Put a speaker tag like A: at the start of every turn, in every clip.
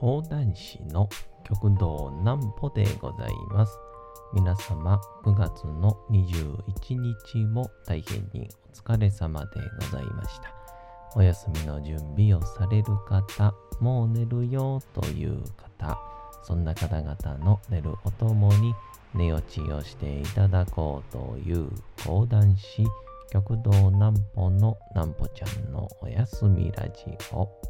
A: 講談師の極道南歩でございます。皆様、9月の21日も大変にお疲れ様でございました。お休みの準備をされる方、もう寝るよという方、そんな方々の寝るおともに寝落ちをしていただこうという講談師、極道南歩の南歩ちゃんのおやすみラジオ。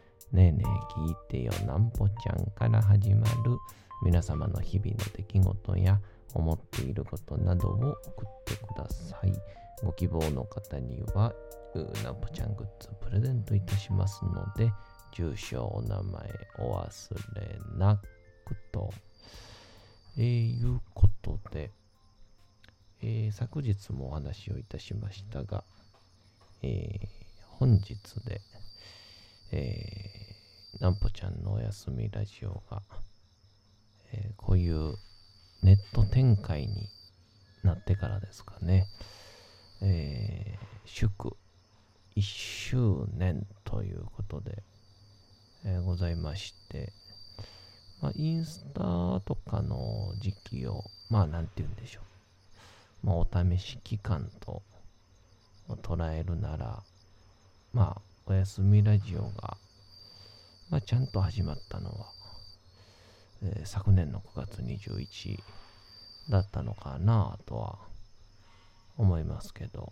A: ねえねえ聞いてよなんぽちゃんから始まる皆様の日々の出来事や思っていることなどを送ってください。ご希望の方にはなんぽちゃんグッズプレゼントいたしますので住所お名前お忘れなくと。えー、いうことで、えー昨日もお話をいたしましたが、えー本日で、えー、なんぽちゃんのおやすみラジオが、えーこういうネット展開になってからですかね、えー祝1周年ということで、えーございまして、まあ、インスタとかの時期を、まあ、なんて言うんでしょう。まあ、お試し期間と捉えるなら、まあ、おやすみラジオが、まあ、ちゃんと始まったのは、えー昨年の9月21だったのかなとは思いますけど、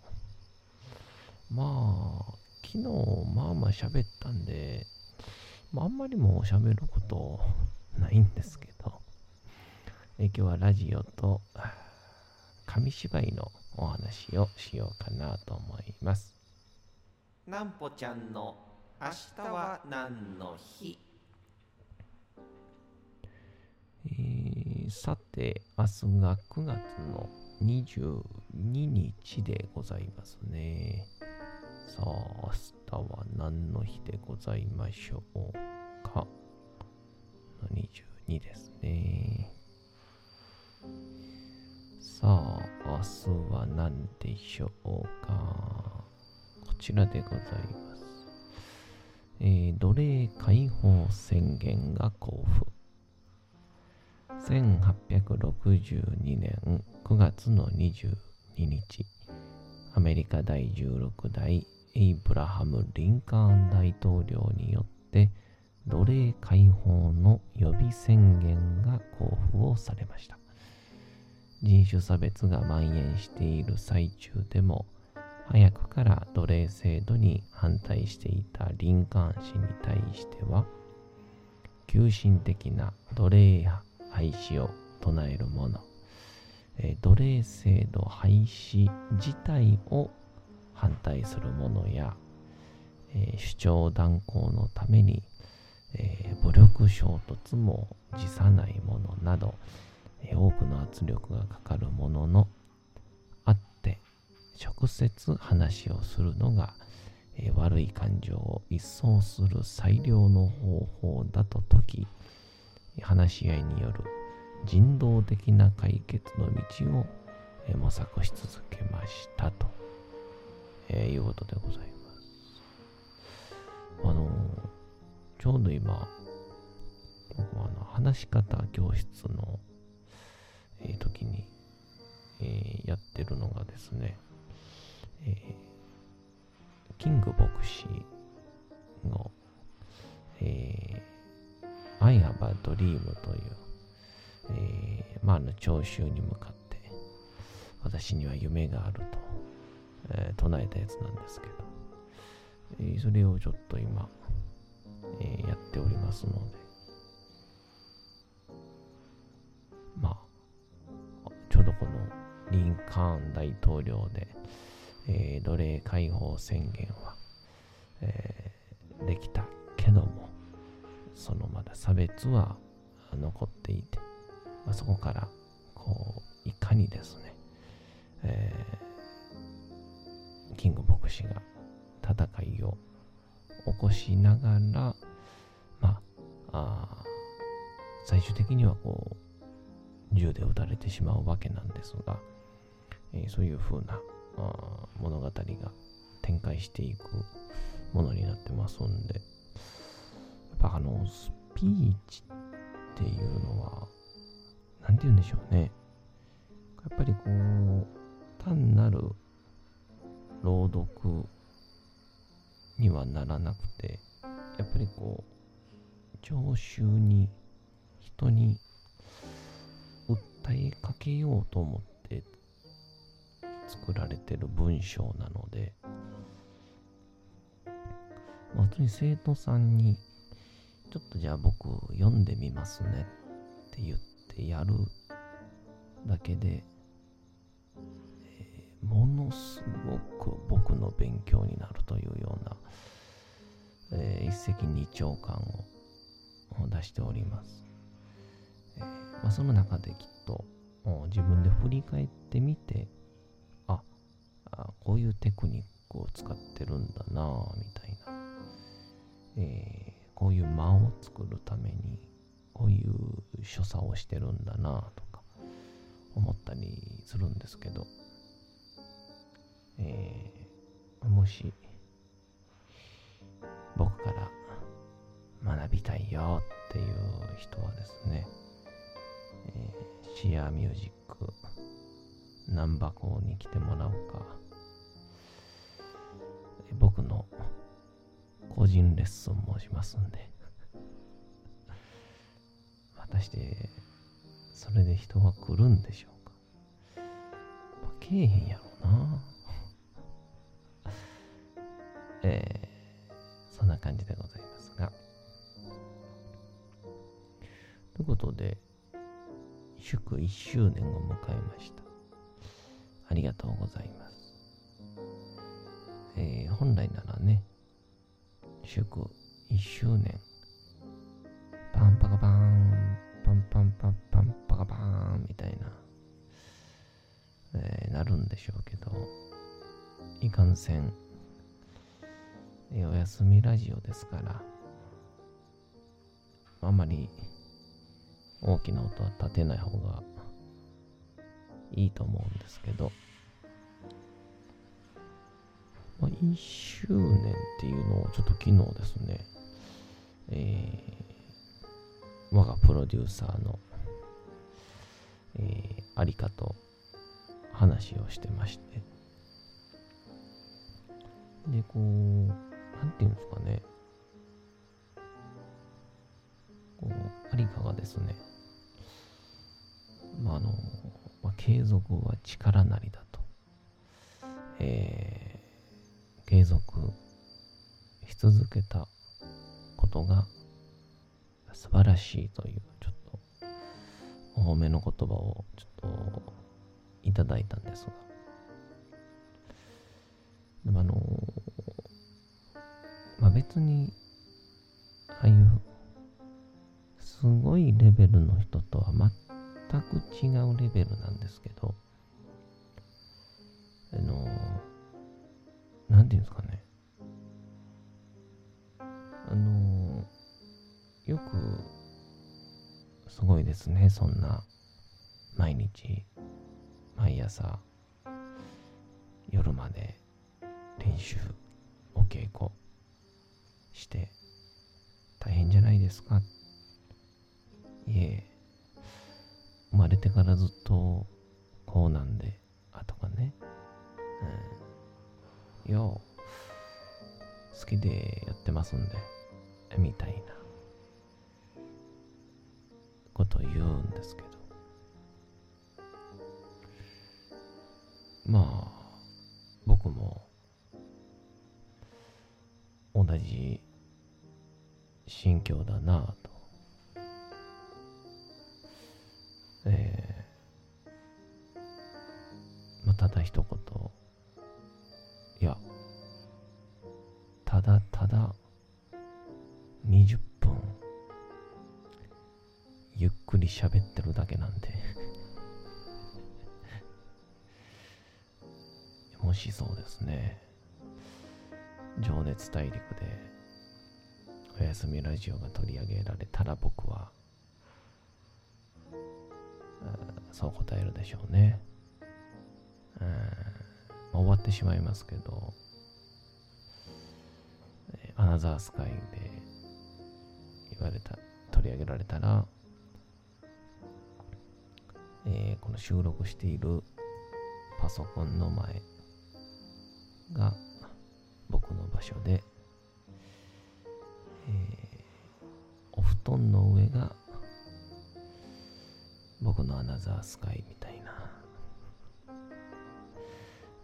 A: まあ、昨日、まあまあ喋ったんで、まあ、んまりもう喋ることないんですけど、え今日はラジオと紙芝居のお話をしようかなと思います。
B: なんぽちゃんの明日は何の日？
A: えーさて、明日が9月の22日でございますね。さあ、明日は何の日でございましょうか？22ですね。さあ、明日は何でしょうか？こちらでございます。えー奴隷解放宣言が交付。1862年9月の22日、アメリカ第16代エイブラハム・リンカーン大統領によって奴隷解放の予備宣言が交付をされました。人種差別が蔓延している最中でも、早くから奴隷制度に反対していたリンカーン氏に対しては、急進的な奴隷廃止を唱える者、え奴隷制度廃止自体を反対する者や、え主張断行のために、え武力衝突も辞さない者など、え多くの圧力がかかるものの直接話をするのが、えー悪い感情を一掃する最良の方法だと説き話し合いによる人道的な解決の道をえ模索し続けましたと、えーいうことでございます。あのちょうど今、僕はあの話し方教室の、え時に、えやってるのがですね、えーキング牧師の、えー、I have a dream という、えーまあ、あの聴衆に向かって、私には夢があると、えー唱えたやつなんですけど、えーそれをちょっと今、えーやっておりますので、まあ、ちょうどこのリンカーン大統領で、えー奴隷解放宣言は、えーできたけども、そのまだ差別は残っていて、まあ、そこからこういかにですね、えー、キング牧師が戦いを起こしながら、まあ、あ最終的にはこう銃で撃たれてしまうわけなんですが、えー、そういう風な物語が展開していくものになってますんで、やっぱあの、スピーチっていうのは、なんて言うんでしょうね。やっぱりこう、単なる朗読にはならなくて、やっぱりこう、聴衆に、人に訴えかけようと思って作られてる文章なので、まあ、普通に生徒さんに、ちょっとじゃあ僕読んでみますねって言ってやるだけで、えー、ものすごく僕の勉強になるというような、えー、一石二鳥感を出しております。えー、まあ、その中できっと自分で振り返ってみて、あこういうテクニックを使ってるんだなぁ、みたいな。えー、こういう間を作るためにこういう所作をしてるんだなとか思ったりするんですけど、えー、もし僕から学びたいよっていう人はですね、えー、シアーミュージックナンバコに来てもらおうか。僕の個人レッスンもしますんで。果たしてそれで人は来るんでしょうか？来えへんやろな。えー、そんな感じでございますが。ということで祝1周年を迎えました。ありがとうございます。えー、本来ならね、祝1周年。パンパカパーン、パンパンパンパンパカパン。みたいな、えー、なるんでしょうけど、いかんせん、えー、お休みラジオですから、あまり大きな音は立てない方がいいと思うんですけど、まあ、1周年っていうのをちょっと昨日ですね、えー、我がプロデューサーの、えー、ありかと話をしてまして、で、こう、なんていうんですかね、こう、ありかがですね、まあ、あの、継続は力なりだと、えー継続し続けたことが素晴らしいというちょっとお褒めの言葉をちょっといただいたんですが。でもあのまあ別にああいうすごいレベルの人とは全く違うレベルなんですけどあのなんていうんですかね。あの、よく、すごいですね、そんな、毎日、毎朝、夜まで練習、お稽古して、大変じゃないですか。いえ、生まれてからずっと、こうなんで、あとかね。うんよ好きでやってますんで、みたいなことを言うんですけど。まあ、僕も同じ心境だなぁと。ー、まあ、た一言、いや、ただただ20分ゆっくり喋ってるだけなんで もしそうですね。情熱大陸でおやすみラジオが取り上げられたら僕は、そう答えるでしょうね。終わってしまいますけど、アナザースカイで言われた、取り上げられたら、えー、この収録しているパソコンの前が僕の場所で、えー、お布団の上が僕のアナザースカイみたいな、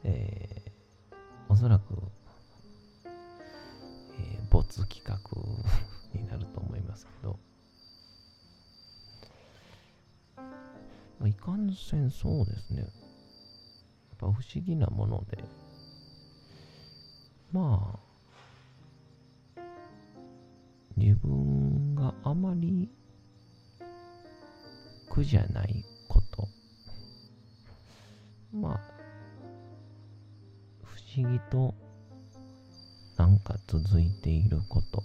A: えー、おそらく、えー、没企画になると思いますけど、まあ、いかんせんそうですね。やっぱ不思議なもので、まあ、自分があまり苦じゃないこと。まあ、思議となんか続いていること。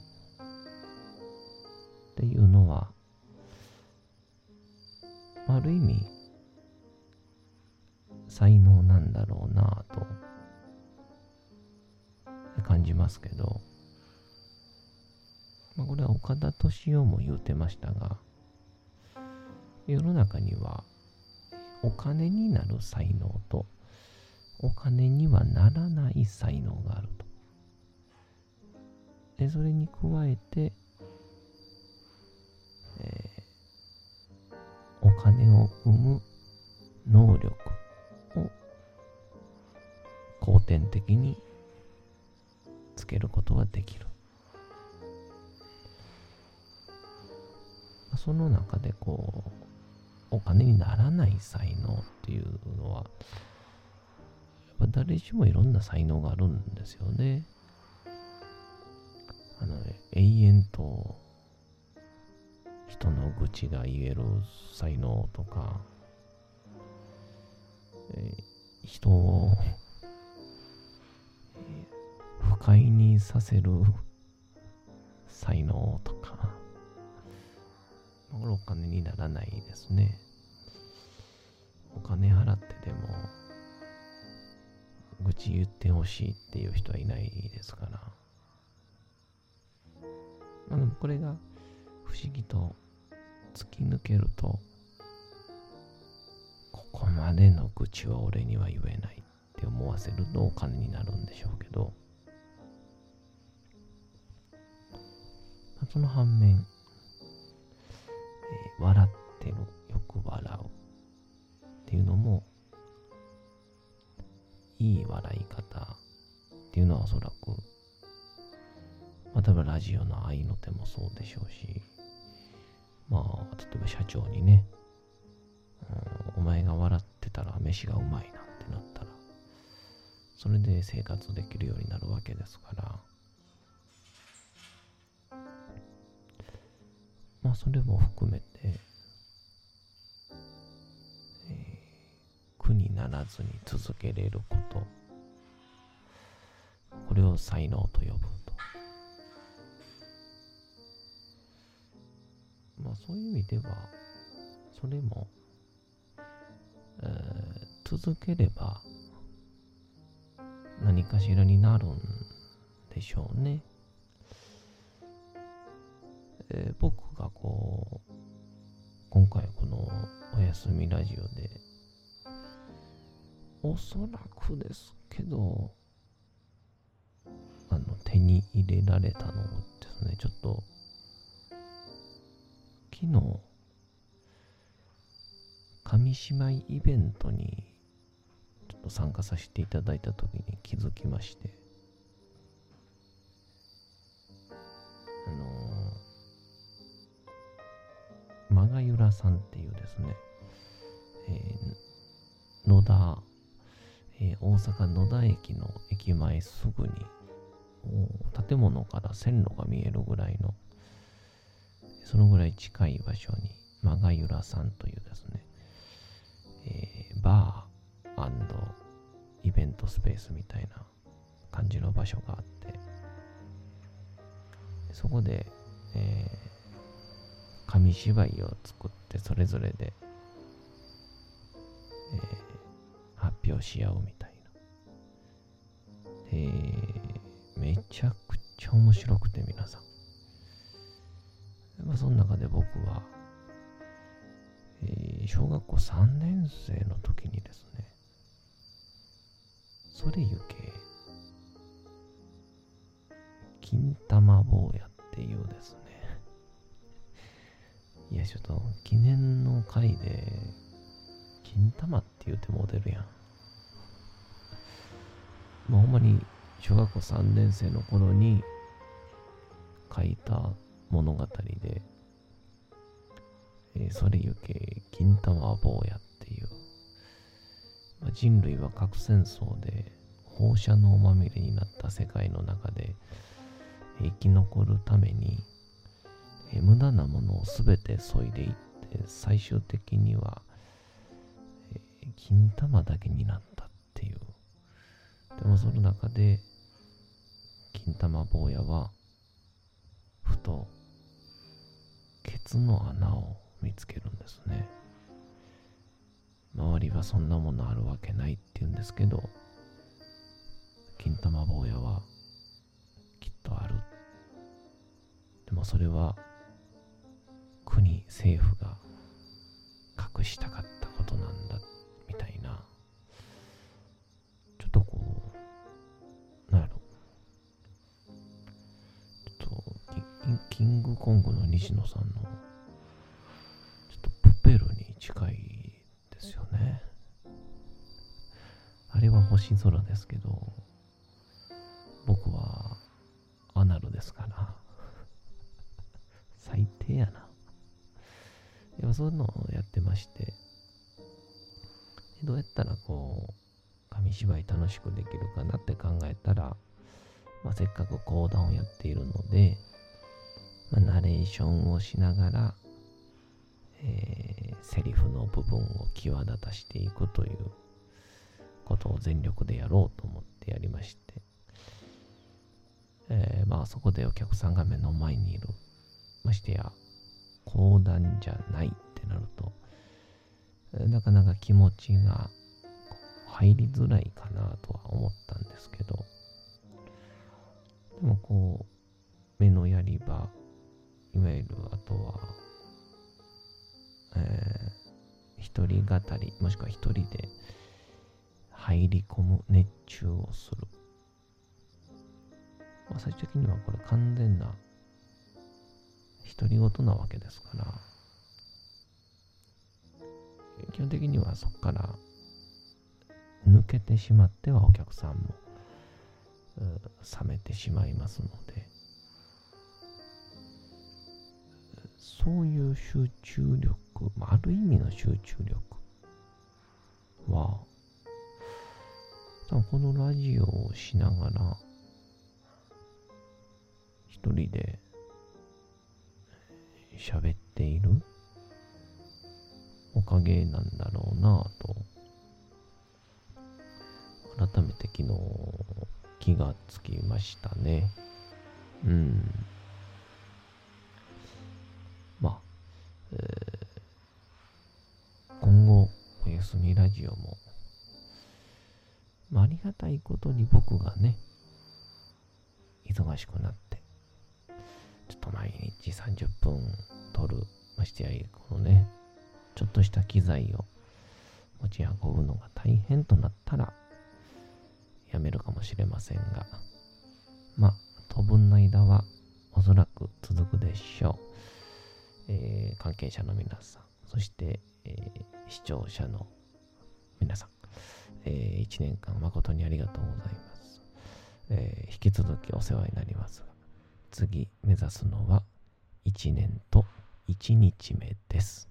A: っていうのは、ある意味、才能なんだろうなぁと感じますけど、まあ、これは岡田敏夫も言うてましたが、世の中にはお金になる才能とお金にはならない才能があると。で、それに加えて、えー、お金を生む能力を後天的につけることができる。その中でこう、お金にならない才能っていうのは、ぱ誰しもいろんな才能があるんですよね。あの、永遠と人の愚痴が言える才能とか、え、人を不快にさせる才能とか、これお金にならないですね。お金払ってでも、愚痴言ってほしいっていう人はいないですから。まあ、でもこれが不思議と突き抜けると、ここまでの愚痴は俺には言えないって思わせるとお金になるんでしょうけど、その反面、えー、笑ってる、笑い方っていうのはおそらく、まあ、例えばラジオの愛の手もそうでしょうし、まあ、例えば社長にね、うん、お前が笑ってたら飯がうまいなってなったら、それで生活できるようになるわけですから、まあそれも含めて、えー、苦にならずに続けれること、これを才能と呼ぶと。まあそういう意味では、それも、えー、続ければ何かしらになるんでしょうね。えー、僕がこう、今回このおやすみラジオで、おそらくですけど、あの、手に入れられたのですね、ちょっと、昨日、紙芝居イベントにちょっと参加させていただいた時に気づきまして、あのー、マガユラさんっていうですね、えー、野田、えー、大阪野田駅の駅前すぐに、建物から線路が見えるぐらいの、そのぐらい近い場所にマガユラさんというですね、えーバーイベントスペースみたいな感じの場所があって、そこで、えー紙芝居を作ってそれぞれで、えー発表し合うみたいな。で、めちゃくちゃ面白くて皆さん。まあ、その中で僕は、えー小学校3年生の時にですね、それゆけ、金玉坊やっていうですね、いや、ちょっと記念の回で、金玉って言うてモデルやん。まあ、ほんまに小学校3年生の頃に書いた物語で、えーそれゆけ金玉坊やっていう、まあ、人類は核戦争で放射能まみれになった世界の中で生き残るために、えー無駄なものを全て削いでいって最終的には、えー金玉だけになったっていう。でもその中で金玉坊やはふとケツの穴を見つけるんですね。周りはそんなものあるわけないって言うんですけど金玉坊やはきっとある。でもそれは国政府が隠したかったことなんだみたいな。キングコングの西野さんのちょっとプペルに近いですよね。あれは星空ですけど僕はアナルですから。最低やな。でもそういうのをやってまして。どうやったらこう紙芝居楽しくできるかなって考えたら、まあ、せっかく講談をやっているので、まあ、ナレーションをしながら、えーセリフの部分を際立たしていくということを全力でやろうと思ってやりまして、えーまあそこでお客さんが目の前にいる。ましてや講談じゃないってなると、なかなか気持ちが入りづらいかなとは思ったんですけど、でもこう、目のやり場、いわゆるあとは、えー一人語り、もしくは一人で入り込む熱中をする。まあ、最終的にはこれ完全な独り言なわけですから、基本的にはそこから抜けてしまってはお客さんも冷めてしまいますのでそういう集中力、まあある意味の集中力は多分このラジオをしながら一人で喋っているおかげなんだろうなと改めて昨日気がつきましたね。うん。今後おやすみラジオも、まあ、ありがたいことに僕がね忙しくなってちょっと毎日30分撮るましてやこのねちょっとした機材を持ち運ぶのが大変となったらやめるかもしれませんがまあ当分の間はおそらく続くでしょう、えー関係者の皆さんそして、えー視聴者の皆さん、え1年間誠にありがとうございます、えー引き続きお世話になりますが次目指すのは1年と1日目です。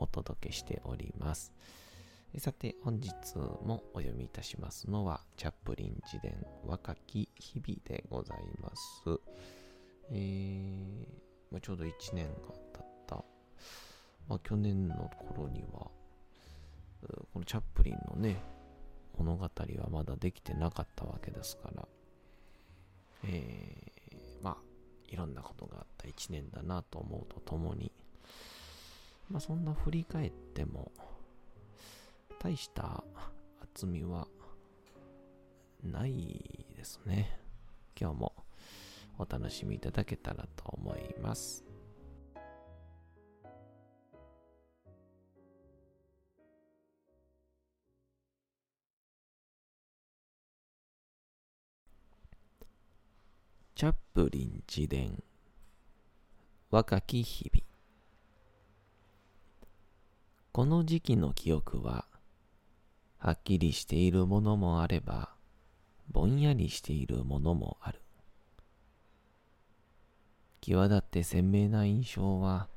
A: お届けしております。さて、本日もお読みいたしますのは、チャップリン自伝若き日々でございます。えーまあ、ちょうど1年が経った、まあ、去年の頃には、このチャップリンのね、物語はまだできてなかったわけですから、えーまあ、いろんなことがあった1年だなと思うとともに、まあそんな振り返っても、大した厚みはないですね。今日もお楽しみいただけたらと思います。チャップリン自伝若き日々この時期の記憶ははっきりしているものもあればぼんやりしているものもある。際立って鮮明な印象は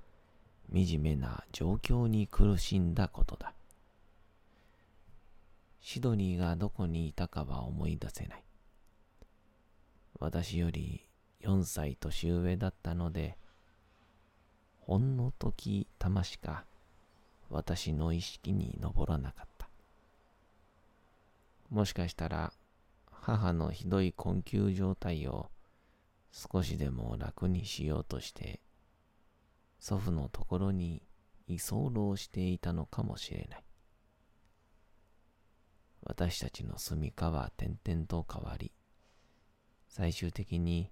A: 惨めな状況に苦しんだことだ。シドニーがどこにいたかは思い出せない。私より4歳年上だったので、ほんの時たましか私の意識に上らなかった。もしかしたら母のひどい困窮状態を少しでも楽にしようとして、祖父のところに居候していたのかもしれない。私たちの住処は点々と変わり、最終的に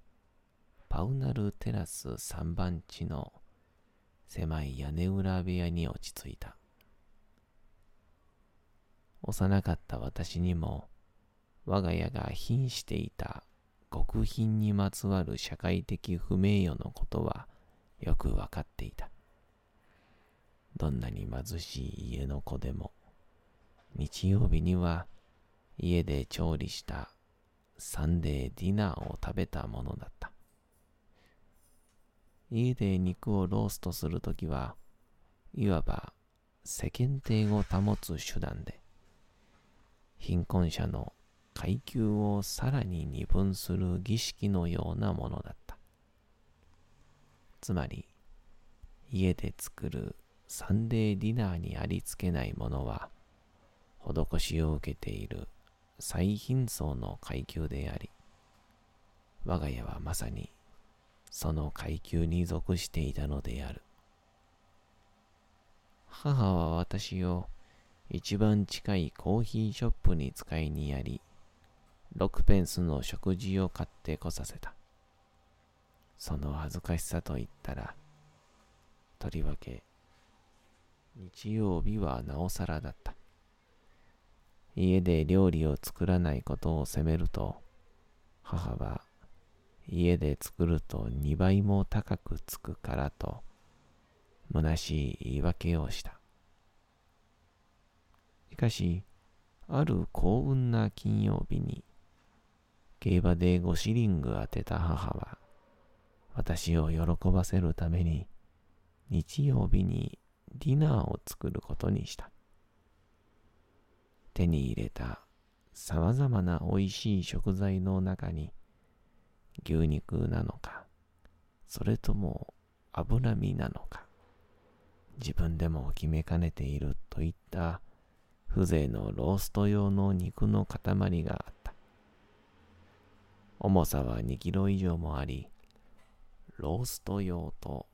A: パウナルテラス3番地の狭い屋根裏部屋に落ち着いた。幼かった私にも我が家が瀕していた極貧にまつわる社会的不名誉のことはよくわかっていた。どんなに貧しい家の子でも日曜日には家で調理したサンデーディナーを食べたものだった。家で肉をローストするときは、いわば世間体を保つ手段で、貧困者の階級をさらに二分する儀式のようなものだった。つまり、家で作るサンデーディナーにありつけないものは、施しを受けている最貧層の階級であり、我が家はまさにその階級に属していたのである。母は私を一番近いコーヒーショップに使いにやり、6ペンスの食事を買ってこさせた。その恥ずかしさと言ったら、とりわけ、日曜日はなおさらだった。家で料理を作らないことを責めると、母は家で作ると2倍も高くつくからと、虚しい言い訳をした。しかし、ある幸運な金曜日に、競馬で5シリング当てた母は、私を喜ばせるために、日曜日にディナーを作ることにした。手に入れた様々な美味しい食材の中に牛肉なのか、それとも脂身なのか、自分でも決めかねているといった風情のロースト用の肉の塊があった。重さは2キロ以上もあり、ロースト用と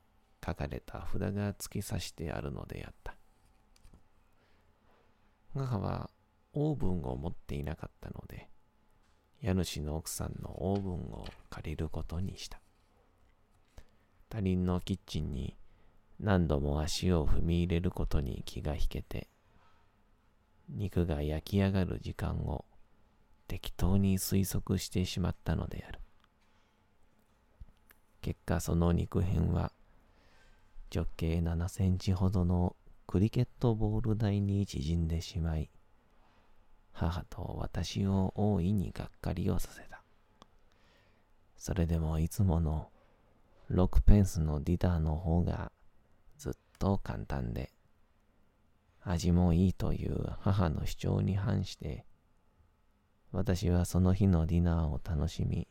A: 書かれた札が突き刺してあるのであった。母はオーブンを持っていなかったので、家主の奥さんのオーブンを借りることにした。他人のキッチンに何度も足を踏み入れることに気が引けて、肉が焼き上がる時間を適当に推測してしまったのである。結果その肉片は直径7センチほどのクリケットボール台に縮んでしまい、母と私を大いにがっかりをさせた。それでもいつもの6ペンスのディターの方がずっと簡単で、味もいいという母の主張に反して、私はその日のディナーを楽しみ、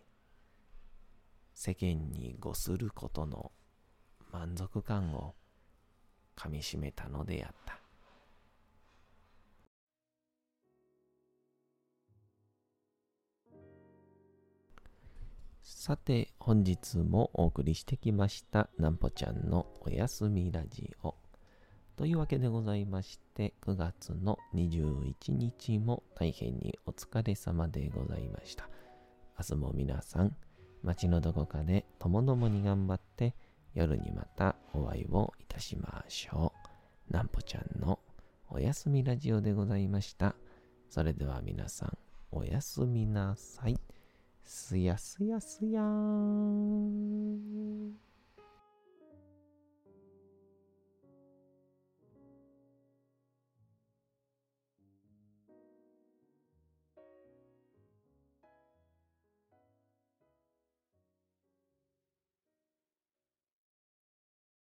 A: 世間に誤することの満足感をかみしめたのであった。さて、本日もお送りしてきました、なんぽちゃんのおやすみラジオ。というわけでございまして、9月の21日も大変にお疲れ様でございました。明日も皆さん、街のどこかでともどもに頑張って、夜にまたお会いをいたしましょう。なんぽちゃんのおやすみラジオでございました。それでは皆さん、おやすみなさい。すやすやすやーん。